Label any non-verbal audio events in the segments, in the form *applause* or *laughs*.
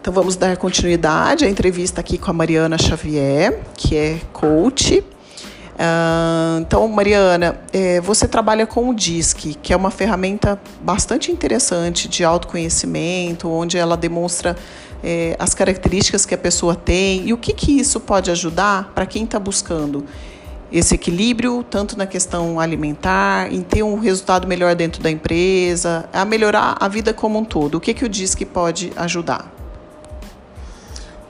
Então vamos dar continuidade à entrevista aqui com a Mariana Xavier, que é coach. Uh, então, Mariana, é, você trabalha com o DISC, que é uma ferramenta bastante interessante de autoconhecimento, onde ela demonstra é, as características que a pessoa tem e o que, que isso pode ajudar para quem está buscando esse equilíbrio, tanto na questão alimentar, em ter um resultado melhor dentro da empresa, a melhorar a vida como um todo. O que, que o DISC pode ajudar?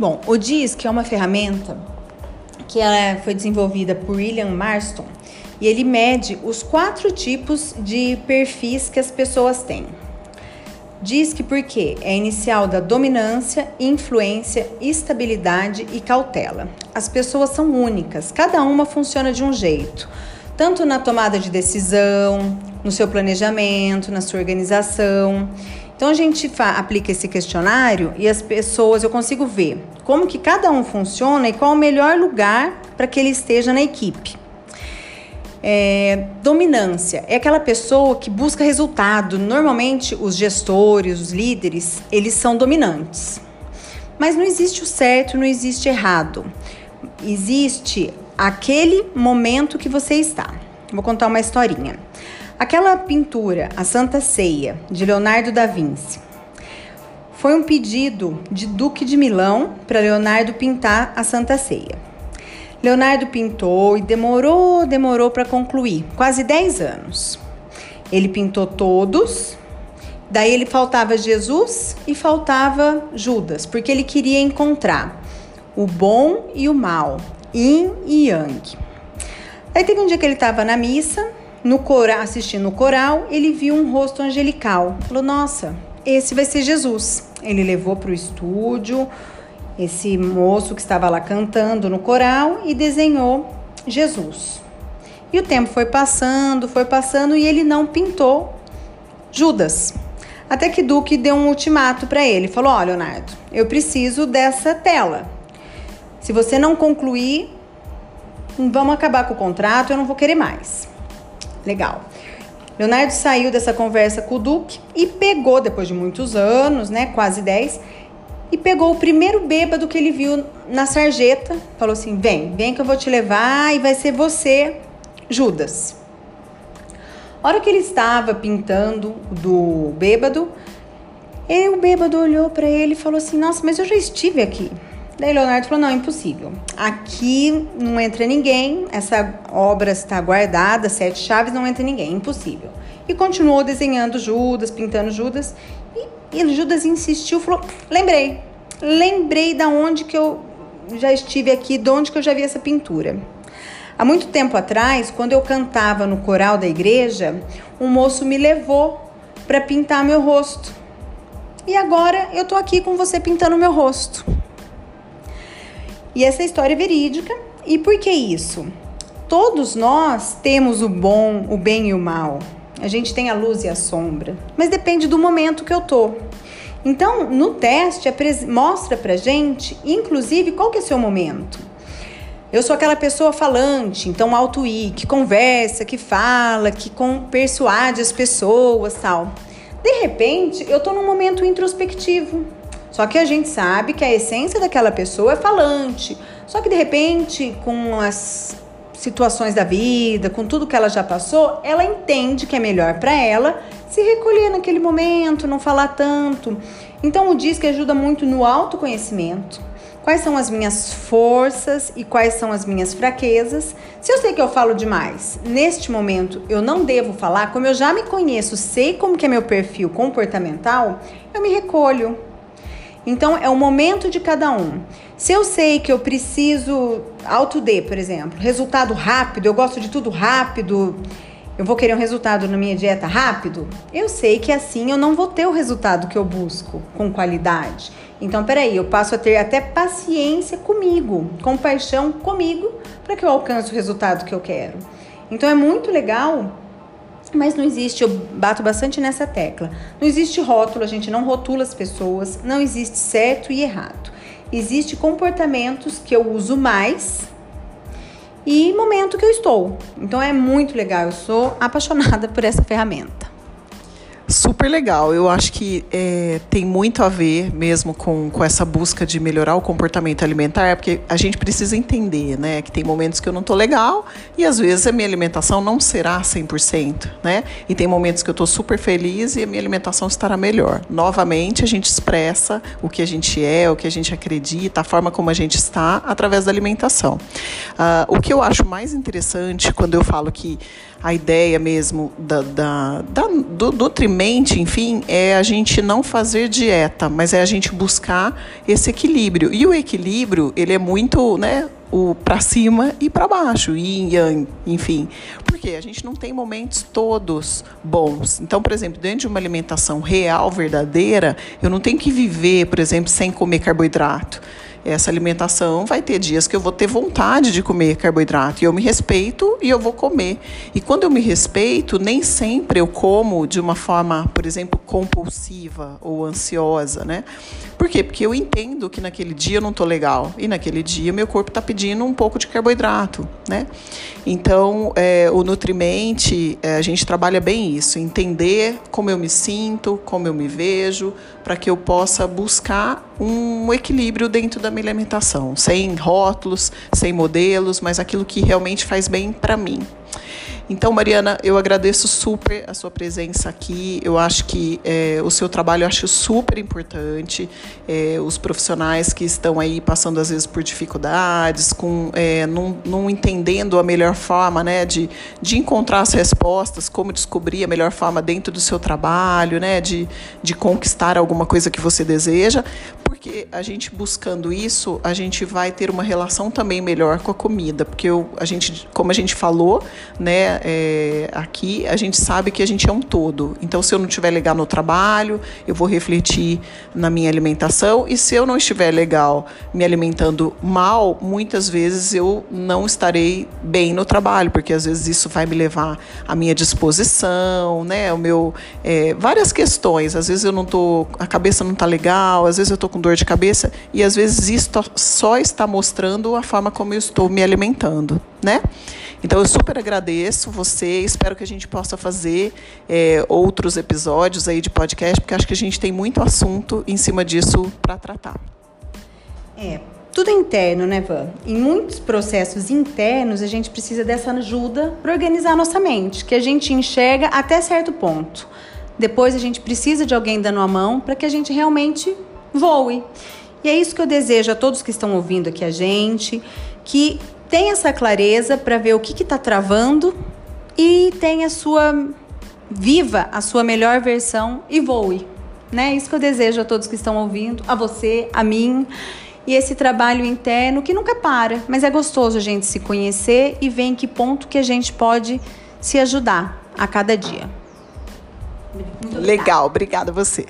Bom, o DISC é uma ferramenta que ela foi desenvolvida por William Marston e ele mede os quatro tipos de perfis que as pessoas têm. DISC porque é inicial da dominância, influência, estabilidade e cautela. As pessoas são únicas, cada uma funciona de um jeito, tanto na tomada de decisão, no seu planejamento, na sua organização. Então a gente aplica esse questionário e as pessoas, eu consigo ver como que cada um funciona e qual o melhor lugar para que ele esteja na equipe. É, dominância é aquela pessoa que busca resultado. Normalmente os gestores, os líderes, eles são dominantes. Mas não existe o certo, não existe errado. Existe aquele momento que você está. Vou contar uma historinha. Aquela pintura, a Santa Ceia, de Leonardo da Vinci, foi um pedido de Duque de Milão para Leonardo pintar a Santa Ceia. Leonardo pintou e demorou, demorou para concluir, quase 10 anos. Ele pintou todos, daí ele faltava Jesus e faltava Judas, porque ele queria encontrar o bom e o mal, yin e yang. Aí teve um dia que ele estava na missa no coral, assistindo o coral, ele viu um rosto angelical. Falou: Nossa, esse vai ser Jesus. Ele levou para o estúdio esse moço que estava lá cantando no coral e desenhou Jesus. E o tempo foi passando, foi passando e ele não pintou Judas. Até que Duque deu um ultimato para ele. Falou: Ó, oh, Leonardo, eu preciso dessa tela. Se você não concluir, vamos acabar com o contrato, eu não vou querer mais. Legal. Leonardo saiu dessa conversa com o Duque e pegou, depois de muitos anos, né, quase 10, e pegou o primeiro bêbado que ele viu na sarjeta, falou assim: "Vem, vem que eu vou te levar e vai ser você, Judas". A hora que ele estava pintando do bêbado, e o bêbado olhou para ele e falou assim: "Nossa, mas eu já estive aqui". Daí Leonardo falou: não, impossível. Aqui não entra ninguém, essa obra está guardada, sete chaves, não entra ninguém, impossível. E continuou desenhando Judas, pintando Judas. E, e Judas insistiu, falou: lembrei, lembrei da onde que eu já estive aqui, de onde que eu já vi essa pintura. Há muito tempo atrás, quando eu cantava no coral da igreja, um moço me levou para pintar meu rosto. E agora eu tô aqui com você pintando meu rosto. E essa história é verídica. E por que isso? Todos nós temos o bom, o bem e o mal. A gente tem a luz e a sombra, mas depende do momento que eu tô. Então, no teste mostra pra gente, inclusive, qual que é o seu momento. Eu sou aquela pessoa falante, então alto I, que conversa, que fala, que com, persuade as pessoas, tal. De repente, eu tô num momento introspectivo. Só que a gente sabe que a essência daquela pessoa é falante. Só que de repente, com as situações da vida, com tudo que ela já passou, ela entende que é melhor para ela se recolher naquele momento, não falar tanto. Então o disco ajuda muito no autoconhecimento. Quais são as minhas forças e quais são as minhas fraquezas? Se eu sei que eu falo demais, neste momento eu não devo falar, como eu já me conheço, sei como que é meu perfil comportamental, eu me recolho, então é o momento de cada um. Se eu sei que eu preciso auto D, por exemplo, resultado rápido, eu gosto de tudo rápido, eu vou querer um resultado na minha dieta rápido, eu sei que assim eu não vou ter o resultado que eu busco com qualidade. Então, peraí, eu passo a ter até paciência comigo, compaixão comigo, para que eu alcance o resultado que eu quero. Então, é muito legal mas não existe, eu bato bastante nessa tecla. Não existe rótulo, a gente não rotula as pessoas, não existe certo e errado. Existe comportamentos que eu uso mais e momento que eu estou. Então é muito legal, eu sou apaixonada *laughs* por essa ferramenta. Super legal. Eu acho que é, tem muito a ver mesmo com, com essa busca de melhorar o comportamento alimentar, porque a gente precisa entender, né, que tem momentos que eu não tô legal e às vezes a minha alimentação não será 100%, né? E tem momentos que eu tô super feliz e a minha alimentação estará melhor. Novamente, a gente expressa o que a gente é, o que a gente acredita, a forma como a gente está através da alimentação. Uh, o que eu acho mais interessante quando eu falo que a ideia mesmo da, da, da, do nutrimente, enfim, é a gente não fazer dieta, mas é a gente buscar esse equilíbrio. E o equilíbrio, ele é muito, né, o para cima e para baixo, yin yang, enfim. Porque a gente não tem momentos todos bons. Então, por exemplo, dentro de uma alimentação real, verdadeira, eu não tenho que viver, por exemplo, sem comer carboidrato essa alimentação vai ter dias que eu vou ter vontade de comer carboidrato e eu me respeito e eu vou comer. E quando eu me respeito, nem sempre eu como de uma forma, por exemplo, compulsiva ou ansiosa, né? Por quê? Porque eu entendo que naquele dia eu não estou legal e naquele dia meu corpo está pedindo um pouco de carboidrato, né? Então, é, o Nutrimente, é, a gente trabalha bem isso, entender como eu me sinto, como eu me vejo, para que eu possa buscar um equilíbrio dentro da minha alimentação, sem rótulos, sem modelos, mas aquilo que realmente faz bem para mim. Então, Mariana, eu agradeço super a sua presença aqui. Eu acho que é, o seu trabalho eu acho super importante. É, os profissionais que estão aí passando às vezes por dificuldades, com é, não, não entendendo a melhor forma, né, de, de encontrar as respostas, como descobrir a melhor forma dentro do seu trabalho, né, de, de conquistar alguma coisa que você deseja porque a gente buscando isso, a gente vai ter uma relação também melhor com a comida, porque eu, a gente, como a gente falou, né, é, aqui a gente sabe que a gente é um todo. Então, se eu não estiver legal no trabalho, eu vou refletir na minha alimentação, e se eu não estiver legal me alimentando mal, muitas vezes eu não estarei bem no trabalho, porque às vezes isso vai me levar à minha disposição, né, o meu, é, várias questões. Às vezes eu não tô, a cabeça não está legal, às vezes eu estou com dor de cabeça e às vezes isso só está mostrando a forma como eu estou me alimentando, né? Então eu super agradeço você, espero que a gente possa fazer é, outros episódios aí de podcast, porque acho que a gente tem muito assunto em cima disso para tratar. É, tudo interno, né, Van? Em muitos processos internos, a gente precisa dessa ajuda para organizar nossa mente, que a gente enxerga até certo ponto. Depois a gente precisa de alguém dando a mão para que a gente realmente voe. E é isso que eu desejo a todos que estão ouvindo aqui a gente, que tenha essa clareza para ver o que está travando e tenha a sua viva a sua melhor versão e voe. Né? Isso que eu desejo a todos que estão ouvindo, a você, a mim. E esse trabalho interno que nunca para, mas é gostoso a gente se conhecer e ver em que ponto que a gente pode se ajudar a cada dia. Legal, obrigada a você.